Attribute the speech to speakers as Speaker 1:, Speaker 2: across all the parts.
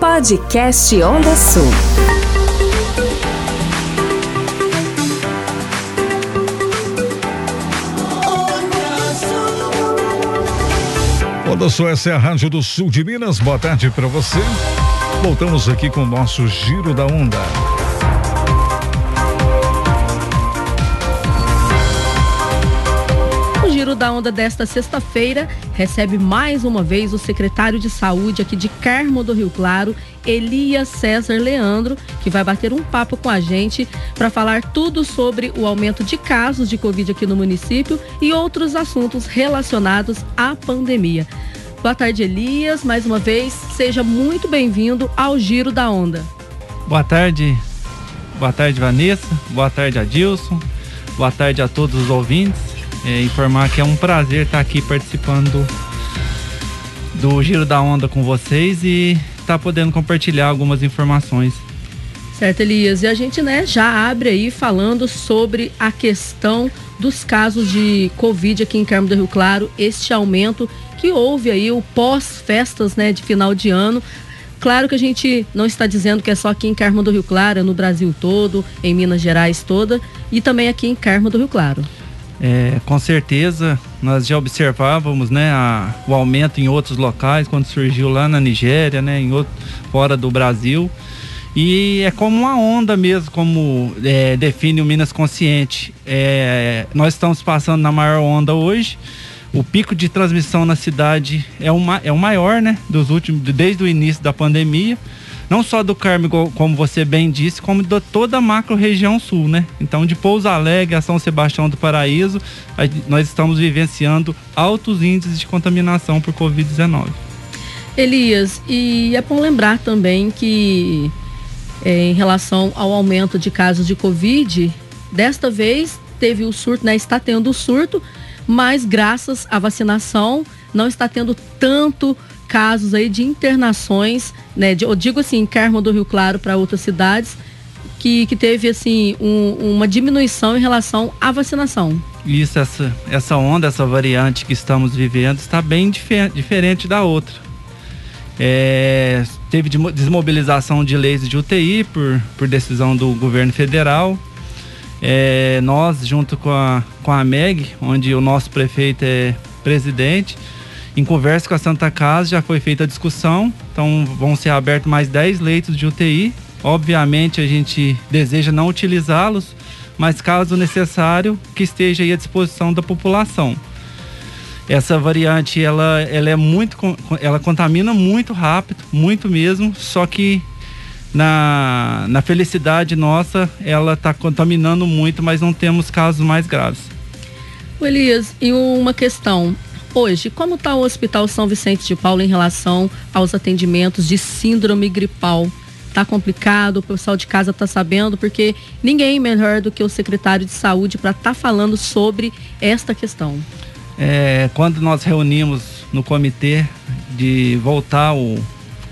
Speaker 1: Podcast Onda Sul.
Speaker 2: Onda Sul, essa é a Rádio do Sul de Minas. Boa tarde para você. Voltamos aqui com o nosso Giro da Onda.
Speaker 3: Giro da Onda desta sexta-feira recebe mais uma vez o secretário de Saúde aqui de Carmo do Rio Claro, Elias César Leandro, que vai bater um papo com a gente para falar tudo sobre o aumento de casos de Covid aqui no município e outros assuntos relacionados à pandemia. Boa tarde, Elias. Mais uma vez, seja muito bem-vindo ao Giro da Onda.
Speaker 4: Boa tarde. Boa tarde, Vanessa. Boa tarde, Adilson. Boa tarde a todos os ouvintes é, informar que é um prazer estar aqui participando do, Giro da Onda com vocês e estar tá podendo compartilhar algumas informações.
Speaker 3: Certo, Elias. E a gente né, já abre aí falando sobre a questão dos casos de Covid aqui em Carmo do Rio Claro, este aumento que houve aí o pós-festas né, de final de ano. Claro que a gente não está dizendo que é só aqui em Carmo do Rio Claro, é no Brasil todo, em Minas Gerais toda e também aqui em Carmo do Rio Claro.
Speaker 4: É, com certeza, nós já observávamos né, a, o aumento em outros locais, quando surgiu lá na Nigéria, né, em outro, fora do Brasil. E é como uma onda mesmo, como é, define o Minas Consciente. É, nós estamos passando na maior onda hoje. O pico de transmissão na cidade é o, é o maior, né? Dos últimos, desde o início da pandemia não só do Carmo, como você bem disse, como de toda a macro região sul, né? Então, de Pouso Alegre a São Sebastião do Paraíso, nós estamos vivenciando altos índices de contaminação por Covid-19.
Speaker 3: Elias, e é bom lembrar também que é, em relação ao aumento de casos de Covid, desta vez teve o surto, né? Está tendo o surto, mas graças à vacinação não está tendo tanto casos aí de internações, né? De, eu digo assim, Carmo do Rio Claro para outras cidades, que, que teve assim um, uma diminuição em relação à vacinação.
Speaker 4: Isso, essa, essa onda, essa variante que estamos vivendo está bem difer diferente da outra. É, teve desmobilização de leis de UTI por, por decisão do governo federal. É, nós, junto com a, com a MEG, onde o nosso prefeito é presidente, em conversa com a Santa Casa já foi feita a discussão, então vão ser abertos mais 10 leitos de UTI. Obviamente a gente deseja não utilizá-los, mas caso necessário, que esteja à disposição da população. Essa variante ela, ela é muito ela contamina muito rápido, muito mesmo, só que na, na felicidade nossa, ela está contaminando muito, mas não temos casos mais graves.
Speaker 3: Elias, e uma questão, Hoje, como está o Hospital São Vicente de Paulo em relação aos atendimentos de síndrome gripal? Está complicado, o pessoal de casa está sabendo, porque ninguém melhor do que o secretário de saúde para estar tá falando sobre esta questão.
Speaker 4: É, quando nós reunimos no comitê de voltar o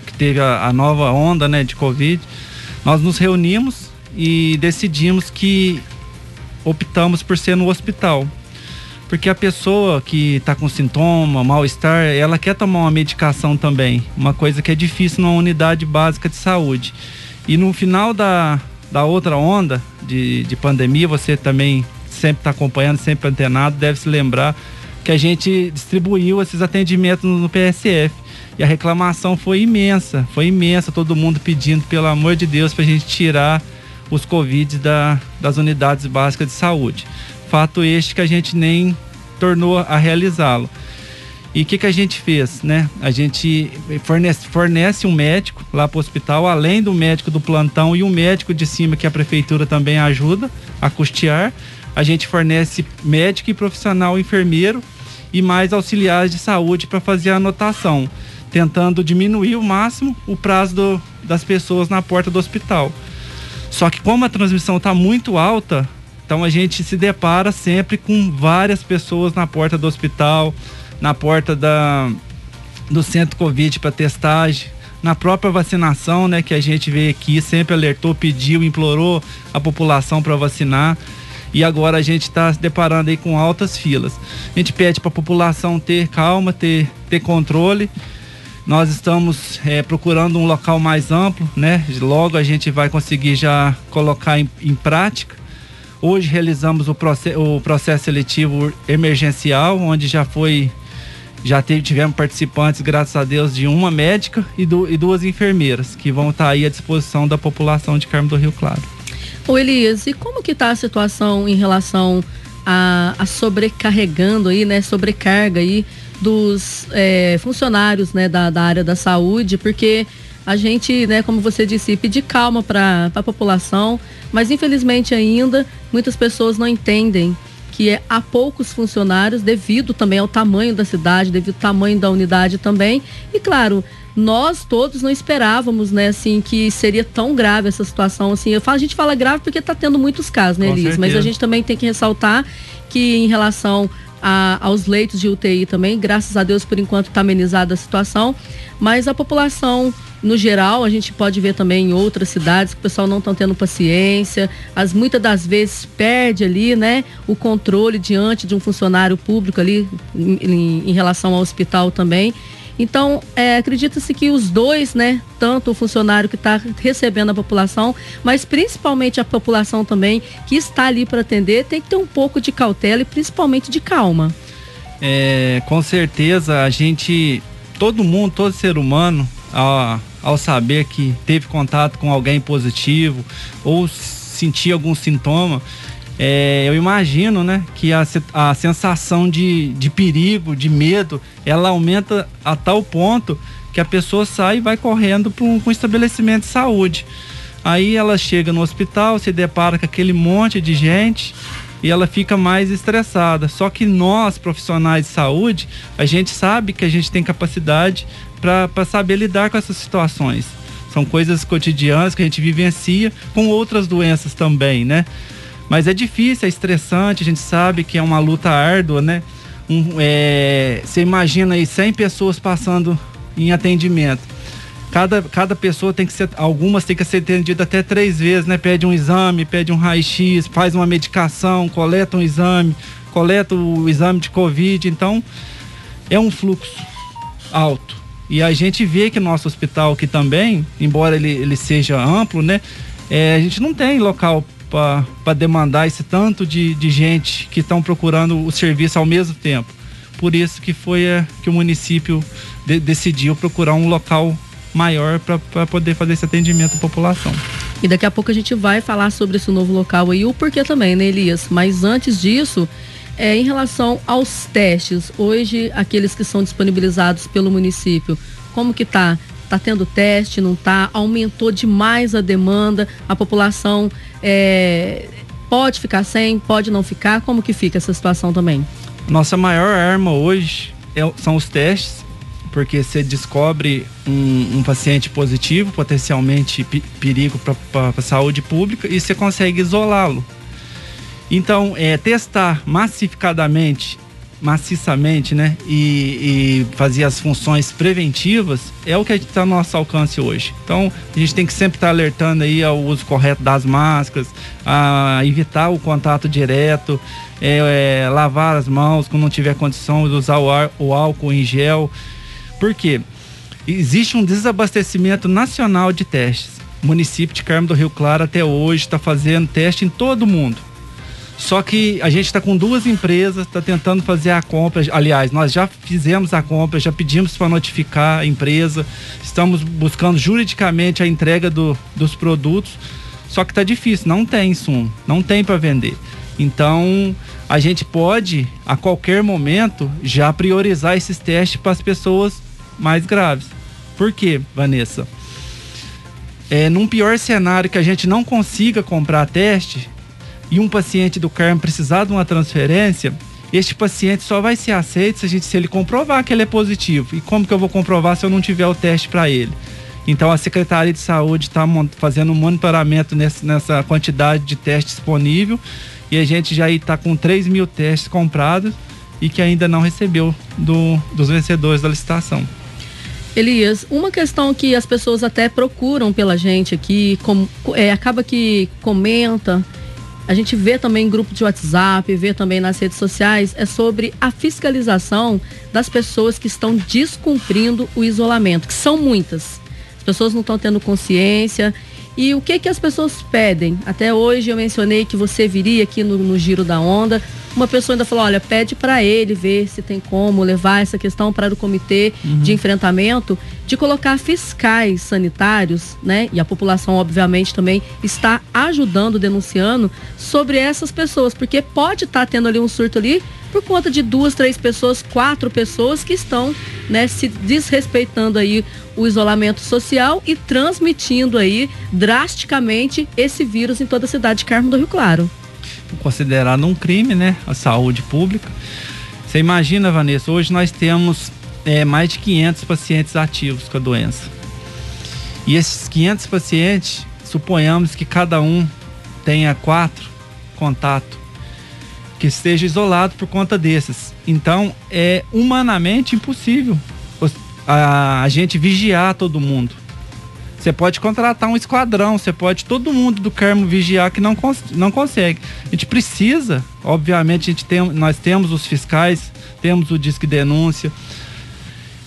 Speaker 4: que teve a, a nova onda né, de Covid, nós nos reunimos e decidimos que optamos por ser no hospital porque a pessoa que está com sintoma, mal-estar, ela quer tomar uma medicação também, uma coisa que é difícil numa unidade básica de saúde. E no final da, da outra onda de, de pandemia, você também sempre está acompanhando, sempre antenado, deve se lembrar que a gente distribuiu esses atendimentos no PSF. E a reclamação foi imensa, foi imensa, todo mundo pedindo, pelo amor de Deus, para a gente tirar os Covid da, das unidades básicas de saúde. Fato este que a gente nem tornou a realizá-lo. E o que, que a gente fez, né? A gente fornece, fornece um médico lá para o hospital, além do médico do plantão e um médico de cima que a prefeitura também ajuda a custear. A gente fornece médico e profissional enfermeiro e mais auxiliares de saúde para fazer a anotação, tentando diminuir o máximo o prazo do, das pessoas na porta do hospital. Só que como a transmissão está muito alta, então a gente se depara sempre com várias pessoas na porta do hospital, na porta da, do centro Covid para testagem, na própria vacinação, né, que a gente veio aqui, sempre alertou, pediu, implorou a população para vacinar. E agora a gente está se deparando aí com altas filas. A gente pede para a população ter calma, ter, ter controle Nós estamos é, procurando um local mais amplo, né? Logo a gente vai conseguir já colocar em, em prática. Hoje realizamos o, process, o processo seletivo emergencial, onde já foi já tivemos participantes, graças a Deus, de uma médica e, do, e duas enfermeiras, que vão estar aí à disposição da população de Carmo do Rio Claro.
Speaker 3: Ô Elias, e como que está a situação em relação a, a, sobrecarregando aí, né, sobrecarga aí dos é, funcionários, né, da, da área da saúde, porque a gente, né, como você disse, pedir calma para a população, mas infelizmente ainda muitas pessoas não entendem que é, há poucos funcionários devido também ao tamanho da cidade, devido ao tamanho da unidade também. E claro, nós todos não esperávamos, né, assim, que seria tão grave essa situação, assim. Eu falo, a gente fala grave porque está tendo muitos casos, né, Elis? Mas a gente também tem que ressaltar que em relação a, aos leitos de UTI também, graças a Deus, por enquanto está amenizada a situação, mas a população no geral, a gente pode ver também em outras cidades que o pessoal não está tendo paciência, as muitas das vezes perde ali, né, o controle diante de um funcionário público ali em, em, em relação ao hospital também. Então, é, acredita-se que os dois, né, tanto o funcionário que está recebendo a população, mas principalmente a população também que está ali para atender, tem que ter um pouco de cautela e principalmente de calma.
Speaker 4: É, com certeza, a gente, todo mundo, todo ser humano, ao, ao saber que teve contato com alguém positivo ou sentir algum sintoma, é, eu imagino, né, que a, a sensação de, de perigo, de medo, ela aumenta a tal ponto que a pessoa sai e vai correndo para um, um estabelecimento de saúde. Aí ela chega no hospital, se depara com aquele monte de gente e ela fica mais estressada. Só que nós, profissionais de saúde, a gente sabe que a gente tem capacidade para saber lidar com essas situações. São coisas cotidianas que a gente vivencia com outras doenças também, né? Mas é difícil, é estressante, a gente sabe que é uma luta árdua, né? Um, é, você imagina aí 100 pessoas passando em atendimento. Cada, cada pessoa tem que ser, algumas tem que ser atendidas até três vezes, né? Pede um exame, pede um raio-x, faz uma medicação, coleta um exame, coleta o exame de Covid. Então, é um fluxo alto. E a gente vê que nosso hospital aqui também, embora ele, ele seja amplo, né? É, a gente não tem local para demandar esse tanto de, de gente que estão procurando o serviço ao mesmo tempo. Por isso que foi é, que o município de, decidiu procurar um local maior para poder fazer esse atendimento à população.
Speaker 3: E daqui a pouco a gente vai falar sobre esse novo local aí, o porquê também, né, Elias? Mas antes disso, é, em relação aos testes, hoje aqueles que são disponibilizados pelo município, como que tá? Tá tendo teste, não tá? Aumentou demais a demanda, a população é, pode ficar sem, pode não ficar, como que fica essa situação também?
Speaker 4: Nossa maior arma hoje é, são os testes, porque você descobre um, um paciente positivo, potencialmente perigo para a saúde pública, e você consegue isolá-lo. Então, é, testar massificadamente maciçamente, né? E, e fazer as funções preventivas é o que está ao nosso alcance hoje. Então, a gente tem que sempre estar tá alertando aí ao uso correto das máscaras, a evitar o contato direto, é, é, lavar as mãos quando não tiver condição de usar o, ar, o álcool em gel. Por quê? Existe um desabastecimento nacional de testes. O município de Carmo do Rio Claro até hoje está fazendo teste em todo o mundo só que a gente está com duas empresas, está tentando fazer a compra. Aliás, nós já fizemos a compra, já pedimos para notificar a empresa, estamos buscando juridicamente a entrega do, dos produtos. Só que está difícil, não tem insumo, não tem para vender. Então, a gente pode, a qualquer momento, já priorizar esses testes para as pessoas mais graves. Por quê, Vanessa? É, num pior cenário que a gente não consiga comprar teste, e um paciente do Carmo precisar de uma transferência, este paciente só vai ser aceito se, a gente, se ele comprovar que ele é positivo. E como que eu vou comprovar se eu não tiver o teste para ele? Então a Secretaria de Saúde está fazendo um monitoramento nessa, nessa quantidade de testes disponível e a gente já está com 3 mil testes comprados e que ainda não recebeu do, dos vencedores da licitação.
Speaker 3: Elias, uma questão que as pessoas até procuram pela gente aqui, com, é, acaba que comenta a gente vê também em grupo de WhatsApp, vê também nas redes sociais, é sobre a fiscalização das pessoas que estão descumprindo o isolamento, que são muitas. As pessoas não estão tendo consciência. E o que que as pessoas pedem? Até hoje eu mencionei que você viria aqui no, no Giro da Onda uma pessoa ainda falou: olha, pede para ele ver se tem como levar essa questão para o comitê uhum. de enfrentamento, de colocar fiscais sanitários, né? E a população, obviamente, também está ajudando, denunciando sobre essas pessoas, porque pode estar tá tendo ali um surto ali por conta de duas, três pessoas, quatro pessoas que estão, né, se desrespeitando aí o isolamento social e transmitindo aí drasticamente esse vírus em toda a cidade de Carmo do Rio Claro
Speaker 4: considerado um crime, né? A saúde pública. Você imagina, Vanessa, hoje nós temos é, mais de 500 pacientes ativos com a doença. E esses 500 pacientes, suponhamos que cada um tenha quatro contato, que esteja isolado por conta desses. Então, é humanamente impossível a, a gente vigiar todo mundo. Você pode contratar um esquadrão, você pode todo mundo do Carmo vigiar que não, cons não consegue. A gente precisa, obviamente, a gente tem, nós temos os fiscais, temos o Disque Denúncia,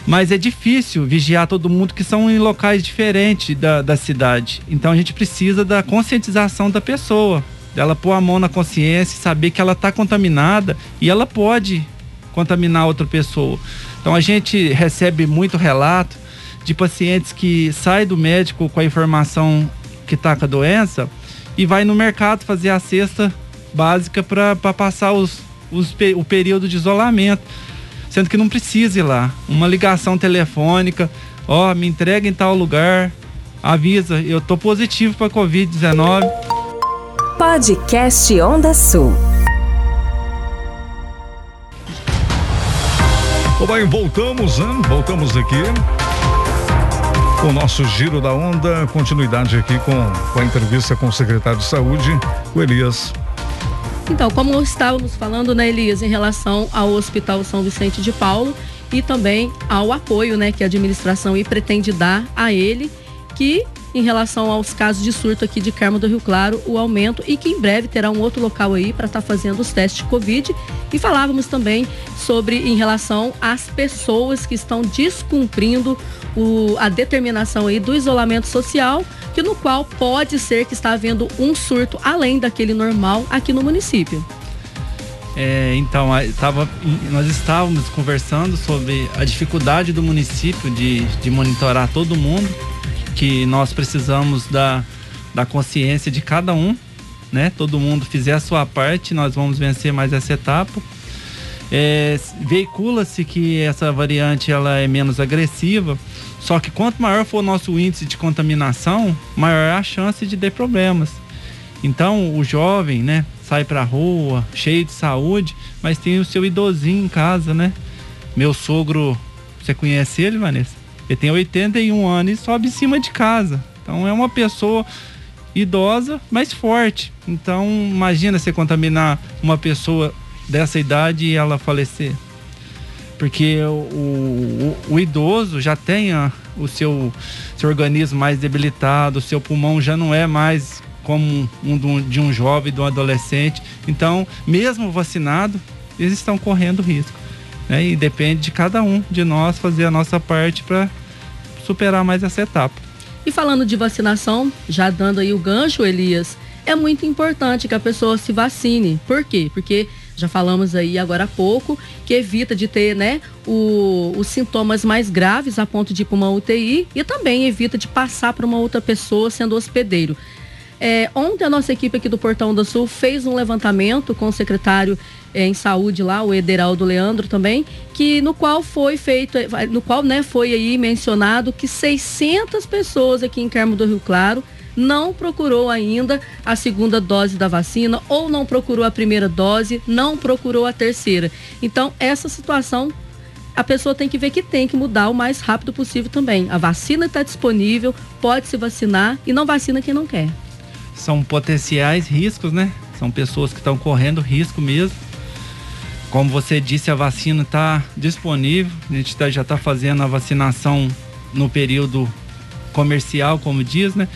Speaker 4: mas é difícil vigiar todo mundo que são em locais diferentes da, da cidade. Então a gente precisa da conscientização da pessoa, dela pôr a mão na consciência, saber que ela está contaminada e ela pode contaminar outra pessoa. Então a gente recebe muito relato de pacientes que sai do médico com a informação que está com a doença e vai no mercado fazer a cesta básica para passar os, os, o período de isolamento, sendo que não precisa ir lá. Uma ligação telefônica, ó, me entrega em tal lugar, avisa, eu tô positivo para Covid-19.
Speaker 1: Podcast Onda Sul.
Speaker 2: Bom, voltamos, hein? voltamos aqui o nosso Giro da Onda, continuidade aqui com, com a entrevista com o secretário de Saúde, o Elias.
Speaker 3: Então, como estávamos falando, né, Elias, em relação ao Hospital São Vicente de Paulo e também ao apoio né, que a administração pretende dar a ele, que em relação aos casos de surto aqui de Carmo do Rio Claro, o aumento e que em breve terá um outro local aí para estar tá fazendo os testes de Covid. E falávamos também sobre em relação às pessoas que estão descumprindo o, a determinação aí do isolamento social, que no qual pode ser que está havendo um surto além daquele normal aqui no município.
Speaker 4: É, então, tava, nós estávamos conversando sobre a dificuldade do município de, de monitorar todo mundo que nós precisamos da, da consciência de cada um, né? Todo mundo fizer a sua parte, nós vamos vencer mais essa etapa. É, Veicula-se que essa variante ela é menos agressiva, só que quanto maior for o nosso índice de contaminação, maior é a chance de ter problemas. Então, o jovem, né, sai pra rua, cheio de saúde, mas tem o seu idosinho em casa, né? Meu sogro, você conhece ele, Vanessa? Ele tem 81 anos e sobe em cima de casa. Então é uma pessoa idosa, mas forte. Então imagina você contaminar uma pessoa dessa idade e ela falecer. Porque o, o, o idoso já tem a, o seu, seu organismo mais debilitado, o seu pulmão já não é mais como um, de um jovem, de um adolescente. Então, mesmo vacinado, eles estão correndo risco. Né? E depende de cada um de nós fazer a nossa parte para superar mais essa etapa.
Speaker 3: E falando de vacinação, já dando aí o gancho, Elias, é muito importante que a pessoa se vacine. Por quê? Porque já falamos aí agora há pouco, que evita de ter né, o, os sintomas mais graves a ponto de ir para uma UTI e também evita de passar para uma outra pessoa sendo hospedeiro. É, ontem a nossa equipe aqui do Portão do Sul fez um levantamento com o secretário é, em saúde lá, o Ederaldo Leandro também, que no qual foi feito, no qual né, foi aí mencionado que 600 pessoas aqui em Carmo do Rio Claro não procurou ainda a segunda dose da vacina ou não procurou a primeira dose, não procurou a terceira. Então, essa situação a pessoa tem que ver que tem que mudar o mais rápido possível também. A vacina está disponível, pode se vacinar e não vacina quem não quer
Speaker 4: são potenciais riscos, né? São pessoas que estão correndo risco mesmo. Como você disse, a vacina está disponível. A gente tá, já está fazendo a vacinação no período comercial, como diz, né?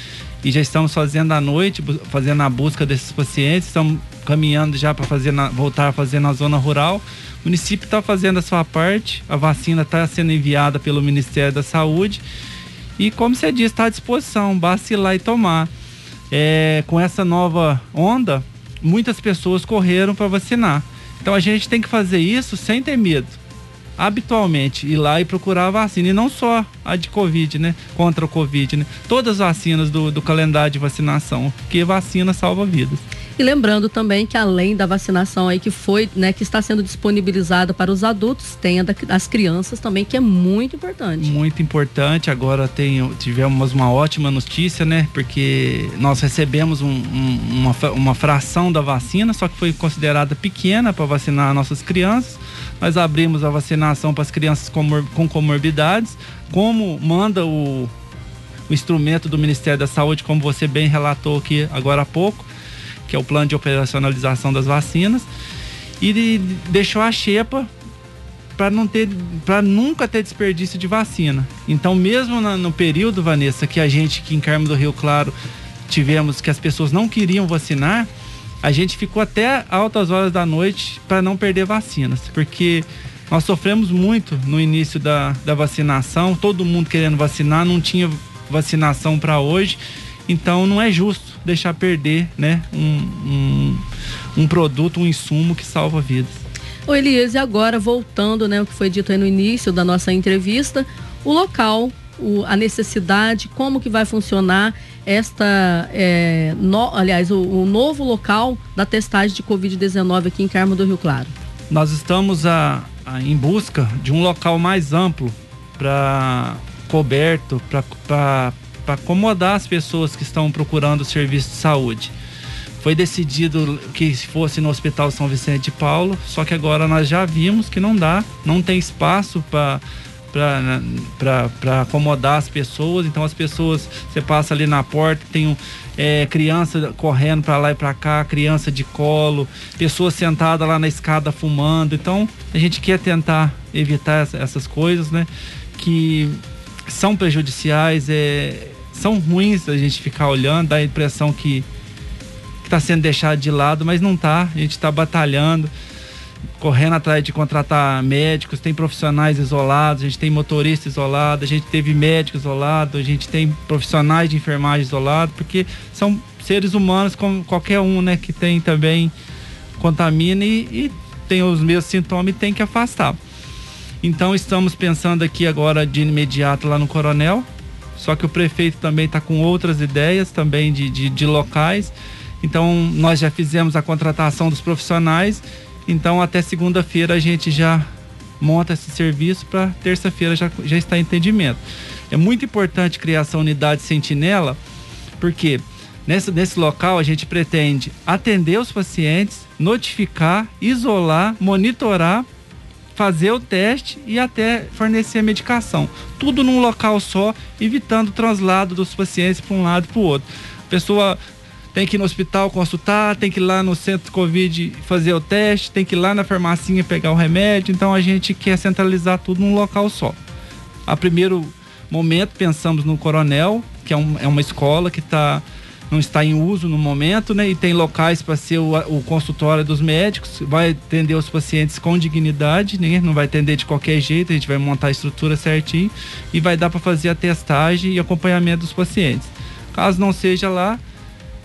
Speaker 4: e já estamos fazendo à noite, fazendo a busca desses pacientes, estamos caminhando já para fazer na, voltar a fazer na zona rural. O município está fazendo a sua parte, a vacina está sendo enviada pelo Ministério da Saúde e, como você disse, está à disposição, basta ir lá e tomar. É, com essa nova onda, muitas pessoas correram para vacinar. Então a gente tem que fazer isso sem ter medo habitualmente ir lá e procurar a vacina. E não só a de Covid, né? Contra o Covid, né? Todas as vacinas do, do calendário de vacinação, porque vacina salva vidas.
Speaker 3: E lembrando também que além da vacinação aí que foi, né, que está sendo disponibilizada para os adultos, tem a crianças também, que é muito importante.
Speaker 4: Muito importante. Agora tem, tivemos uma ótima notícia, né? Porque nós recebemos um, um, uma, uma fração da vacina, só que foi considerada pequena para vacinar nossas crianças. Nós abrimos a vacinação para as crianças com, com comorbidades, como manda o, o instrumento do Ministério da Saúde, como você bem relatou aqui agora há pouco que é o plano de operacionalização das vacinas, e deixou a xepa para não ter para nunca ter desperdício de vacina. Então, mesmo na, no período, Vanessa, que a gente que em Carmo do Rio Claro tivemos que as pessoas não queriam vacinar, a gente ficou até altas horas da noite para não perder vacinas, porque nós sofremos muito no início da, da vacinação, todo mundo querendo vacinar, não tinha vacinação para hoje, então não é justo deixar perder né, um, um, um produto, um insumo que salva vidas.
Speaker 3: O Elias, e agora voltando, né, o que foi dito no início da nossa entrevista, o local, o, a necessidade, como que vai funcionar esta, é, no, aliás, o, o, novo local da testagem de Covid-19 aqui em Carmo do Rio Claro.
Speaker 4: Nós estamos a, a em busca de um local mais amplo para coberto, para para acomodar as pessoas que estão procurando o serviço de saúde. Foi decidido que fosse no Hospital São Vicente de Paulo, só que agora nós já vimos que não dá, não tem espaço para para acomodar as pessoas. Então as pessoas, você passa ali na porta, tem um, é, criança correndo para lá e para cá, criança de colo, pessoas sentadas lá na escada fumando. Então a gente quer tentar evitar essas coisas, né? Que são prejudiciais, é, são ruins a gente ficar olhando, dá a impressão que está sendo deixado de lado, mas não está. A gente está batalhando, correndo atrás de contratar médicos, tem profissionais isolados, a gente tem motorista isolado, a gente teve médico isolado, a gente tem profissionais de enfermagem isolado, porque são seres humanos como qualquer um, né, que tem também contamina e, e tem os mesmos sintomas e tem que afastar. Então estamos pensando aqui agora de imediato lá no Coronel, só que o prefeito também está com outras ideias também de, de, de locais. Então nós já fizemos a contratação dos profissionais. Então até segunda-feira a gente já monta esse serviço para terça-feira já, já está em entendimento. É muito importante criar essa unidade sentinela, porque nesse, nesse local a gente pretende atender os pacientes, notificar, isolar, monitorar fazer o teste e até fornecer a medicação. Tudo num local só, evitando o translado dos pacientes para um lado e para o outro. A pessoa tem que ir no hospital consultar, tem que ir lá no centro Covid fazer o teste, tem que ir lá na farmacinha pegar o remédio. Então a gente quer centralizar tudo num local só. A primeiro momento pensamos no Coronel, que é, um, é uma escola que está não está em uso no momento, né? E tem locais para ser o, o, consultório dos médicos, vai atender os pacientes com dignidade, né? Não vai atender de qualquer jeito, a gente vai montar a estrutura certinho e vai dar para fazer a testagem e acompanhamento dos pacientes. Caso não seja lá,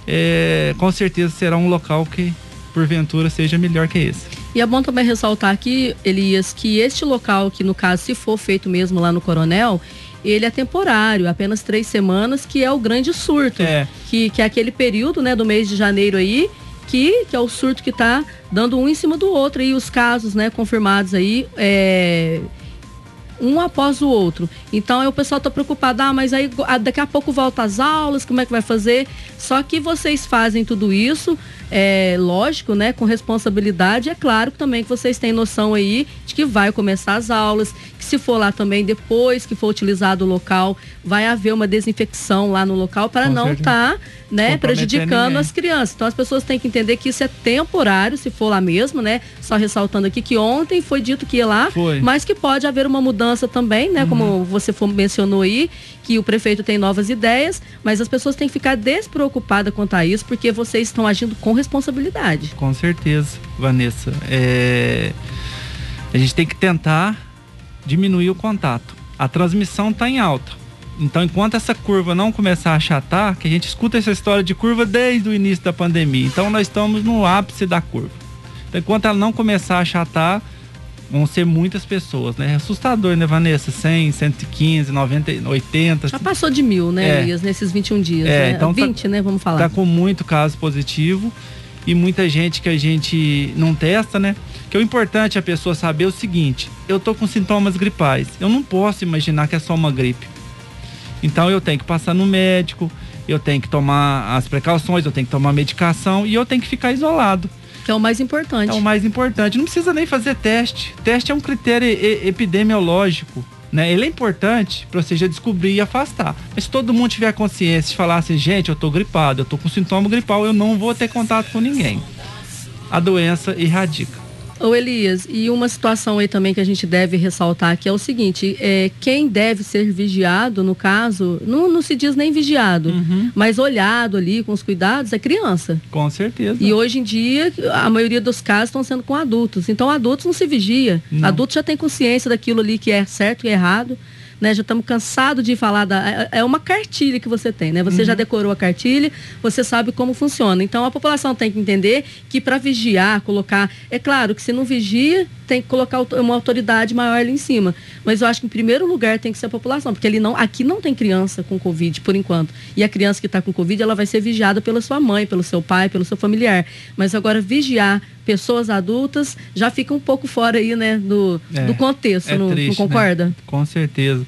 Speaker 4: é, com certeza será um local que porventura seja melhor que esse.
Speaker 3: E é bom também ressaltar aqui, Elias, que este local, que no caso, se for feito mesmo lá no Coronel, ele é temporário, apenas três semanas, que é o grande surto. É. Que, que é aquele período né, do mês de janeiro aí, que, que é o surto que está dando um em cima do outro. E os casos né, confirmados aí. É, um após o outro. Então aí o pessoal está preocupado, ah, mas aí daqui a pouco volta às aulas, como é que vai fazer? Só que vocês fazem tudo isso, é lógico, né, com responsabilidade. É claro também que vocês têm noção aí de que vai começar as aulas, Se for lá também, depois que for utilizado o local, vai haver uma desinfecção lá no local para não estar tá, né, prejudicando ninguém. as crianças. Então as pessoas têm que entender que isso é temporário, se for lá mesmo, né? Só ressaltando aqui que ontem foi dito que ia lá, foi. mas que pode haver uma mudança também, né? Uhum. Como você mencionou aí, que o prefeito tem novas ideias, mas as pessoas têm que ficar despreocupadas quanto a isso, porque vocês estão agindo com responsabilidade.
Speaker 4: Com certeza, Vanessa. É... A gente tem que tentar diminuir o contato. A transmissão está em alta. Então, enquanto essa curva não começar a achatar, que a gente escuta essa história de curva desde o início da pandemia. Então, nós estamos no ápice da curva. Então, enquanto ela não começar a achatar, vão ser muitas pessoas, né? É assustador, né, Vanessa? 100, 115, 90, 80.
Speaker 3: Já passou de mil, né, é. Elias, nesses 21 dias. É, né? então 20, tá, né? Vamos falar.
Speaker 4: Tá com muito caso positivo e muita gente que a gente não testa, né? Que é o importante é a pessoa saber o seguinte: eu tô com sintomas gripais. Eu não posso imaginar que é só uma gripe. Então eu tenho que passar no médico, eu tenho que tomar as precauções, eu tenho que tomar medicação e eu tenho que ficar isolado.
Speaker 3: Que é o mais importante.
Speaker 4: É o mais importante. Não precisa nem fazer teste. Teste é um critério epidemiológico. Né? Ele é importante para você já descobrir e afastar. Mas se todo mundo tiver consciência de falar assim, gente, eu tô gripado, eu tô com sintoma gripal, eu não vou ter contato com ninguém. A doença erradica.
Speaker 3: Ô Elias, e uma situação aí também que a gente deve ressaltar que é o seguinte, é, quem deve ser vigiado, no caso, não, não se diz nem vigiado, uhum. mas olhado ali com os cuidados, é criança.
Speaker 4: Com certeza.
Speaker 3: E hoje em dia, a maioria dos casos estão sendo com adultos. Então, adultos não se vigia. Não. Adultos já tem consciência daquilo ali que é certo e errado né? Já estamos cansados de falar da. É, é uma cartilha que você tem, né? Você uhum. já decorou a cartilha, você sabe como funciona. Então a população tem que entender que para vigiar, colocar. É claro que se não vigia, tem que colocar uma autoridade maior ali em cima. Mas eu acho que em primeiro lugar tem que ser a população, porque ele não, aqui não tem criança com Covid, por enquanto. E a criança que está com Covid, ela vai ser vigiada pela sua mãe, pelo seu pai, pelo seu familiar. Mas agora vigiar pessoas adultas já fica um pouco fora aí, né, do, é, do contexto, é não, triste, não, concorda? Né?
Speaker 4: Com certeza.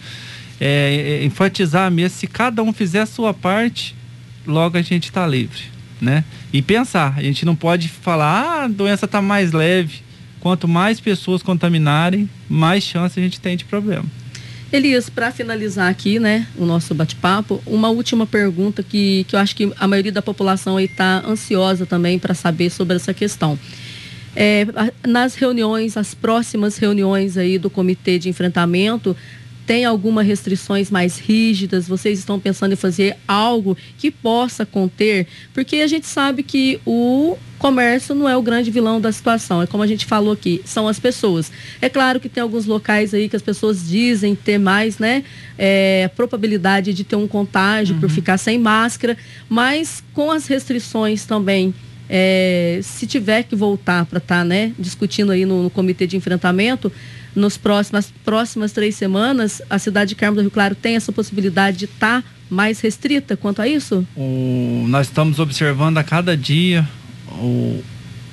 Speaker 4: É, é, enfatizar mesmo, se cada um fizer a sua parte, logo a gente está livre, né? E pensar, a gente não pode falar, ah, a doença está mais leve. Quanto mais pessoas contaminarem, mais chance a gente tem de problema.
Speaker 3: Elias, para finalizar aqui, né, o nosso bate-papo, uma última pergunta que, que eu acho que a maioria da população está ansiosa também para saber sobre essa questão. É, nas reuniões, as próximas reuniões aí do comitê de enfrentamento, tem alguma restrições mais rígidas? Vocês estão pensando em fazer algo que possa conter? Porque a gente sabe que o comércio não é o grande vilão da situação, é como a gente falou aqui, são as pessoas. É claro que tem alguns locais aí que as pessoas dizem ter mais, né, é, probabilidade de ter um contágio uhum. por ficar sem máscara, mas com as restrições também é, se tiver que voltar para estar tá, né, discutindo aí no, no, comitê de enfrentamento, nos próximas próximas três semanas, a cidade de Carmo do Rio Claro tem essa possibilidade de estar tá mais restrita quanto a isso?
Speaker 4: O, nós estamos observando a cada dia o,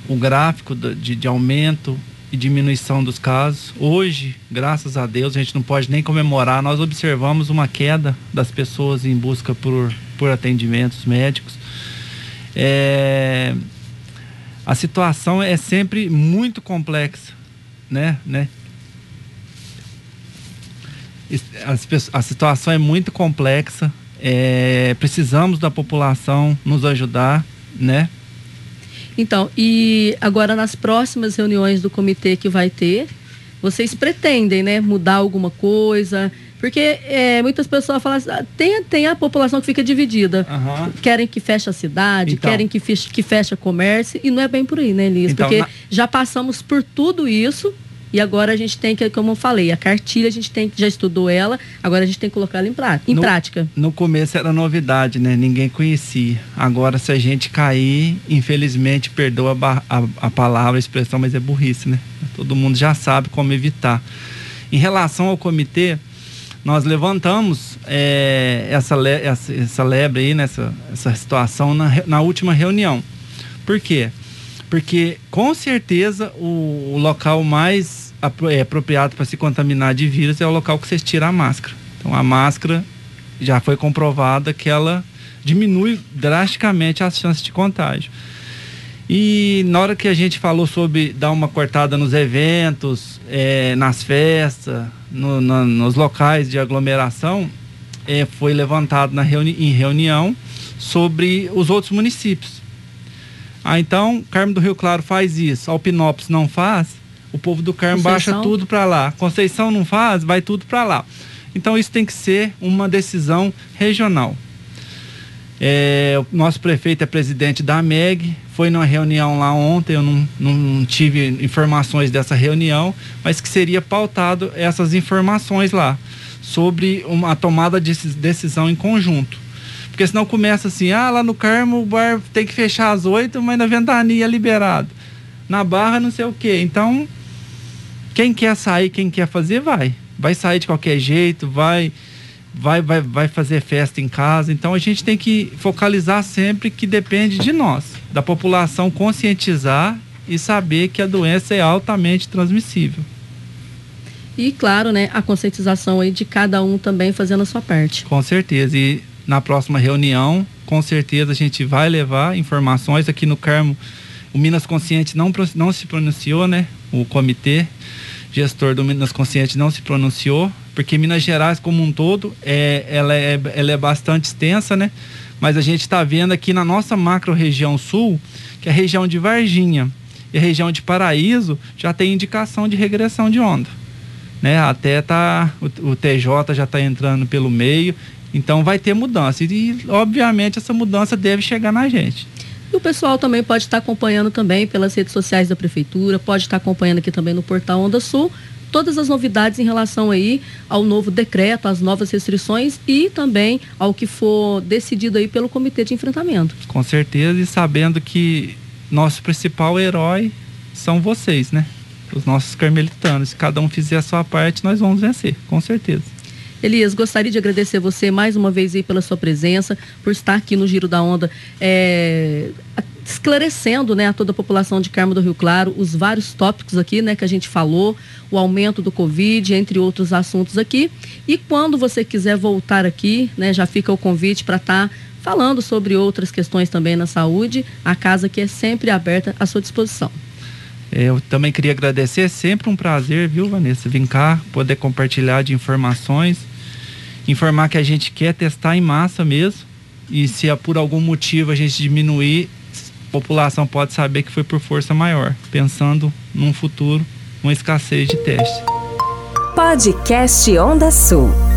Speaker 4: o gráfico de, de aumento e diminuição dos casos. Hoje, graças a Deus, a gente não pode nem comemorar, nós observamos uma queda das pessoas em busca por, por atendimentos médicos é, a situação é sempre muito complexa, né? né? A, a situação é muito complexa. É, precisamos da população nos ajudar, né?
Speaker 3: Então, e agora nas próximas reuniões do comitê que vai ter, vocês pretendem, né, mudar alguma coisa? Porque é, muitas pessoas falam assim, ah, tem, tem a população que fica dividida. Uhum. Querem que feche a cidade, então, querem que feche, que feche comércio, e não é bem por aí, né, Elias? Então, Porque na... já passamos por tudo isso e agora a gente tem que, como eu falei, a cartilha a gente tem já estudou ela, agora a gente tem que colocar ela em, prática. Em
Speaker 4: no,
Speaker 3: prática.
Speaker 4: No começo era novidade, né? Ninguém conhecia. Agora, se a gente cair, infelizmente, perdoa a, a, a palavra, a expressão, mas é burrice, né? Todo mundo já sabe como evitar. Em relação ao comitê, nós levantamos é, essa, le, essa, essa, lebre aí, nessa essa situação na, na última reunião. Por quê? Porque com certeza o, o local mais é, apropriado para se contaminar de vírus é o local que você tira a máscara. Então a máscara já foi comprovada que ela diminui drasticamente as chances de contágio. E na hora que a gente falou sobre dar uma cortada nos eventos, é, nas festas, no, nos locais de aglomeração, é, foi levantado na reuni em reunião sobre os outros municípios. Ah, então, Carmo do Rio Claro faz isso, Alpinópolis não faz, o povo do Carmo Conceição. baixa tudo para lá. Conceição não faz, vai tudo para lá. Então, isso tem que ser uma decisão regional. É, o nosso prefeito é presidente da MEG, foi numa reunião lá ontem, eu não, não tive informações dessa reunião, mas que seria pautado essas informações lá sobre uma tomada de decisão em conjunto. Porque senão começa assim, ah, lá no Carmo o bar tem que fechar às oito, mas na ventania é liberado. Na barra não sei o quê. Então, quem quer sair, quem quer fazer, vai. Vai sair de qualquer jeito, vai vai, vai, vai fazer festa em casa. Então a gente tem que focalizar sempre que depende de nós, da população conscientizar e saber que a doença é altamente transmissível.
Speaker 3: E claro, né, a conscientização aí de cada um também fazendo a sua parte.
Speaker 4: Com certeza. E na próxima reunião, com certeza a gente vai levar informações aqui no Carmo. O Minas Consciente não, não se pronunciou, né? O comitê gestor do Minas Consciente não se pronunciou, porque Minas Gerais como um todo, é, ela, é, ela é bastante extensa, né? Mas a gente está vendo aqui na nossa macro região sul, que a região de Varginha e a região de Paraíso já tem indicação de regressão de onda. Né? Até tá, o, o TJ já está entrando pelo meio, então vai ter mudança. E, obviamente, essa mudança deve chegar na gente.
Speaker 3: E o pessoal também pode estar acompanhando também pelas redes sociais da prefeitura, pode estar acompanhando aqui também no portal Onda Sul todas as novidades em relação aí ao novo decreto, às novas restrições e também ao que for decidido aí pelo comitê de enfrentamento.
Speaker 4: Com certeza e sabendo que nosso principal herói são vocês, né? Os nossos carmelitanos. Se cada um fizer a sua parte, nós vamos vencer, com certeza.
Speaker 3: Elias, gostaria de agradecer você mais uma vez aí pela sua presença, por estar aqui no Giro da Onda, é, esclarecendo né, a toda a população de Carmo do Rio Claro os vários tópicos aqui né, que a gente falou, o aumento do Covid, entre outros assuntos aqui. E quando você quiser voltar aqui, né, já fica o convite para estar tá falando sobre outras questões também na saúde, a casa que é sempre aberta à sua disposição.
Speaker 4: Eu também queria agradecer, é sempre um prazer, viu, Vanessa, vir cá, poder compartilhar de informações, informar que a gente quer testar em massa mesmo, e se é por algum motivo a gente diminuir, a população pode saber que foi por força maior, pensando num futuro, uma escassez de teste.
Speaker 1: Podcast Onda Sul.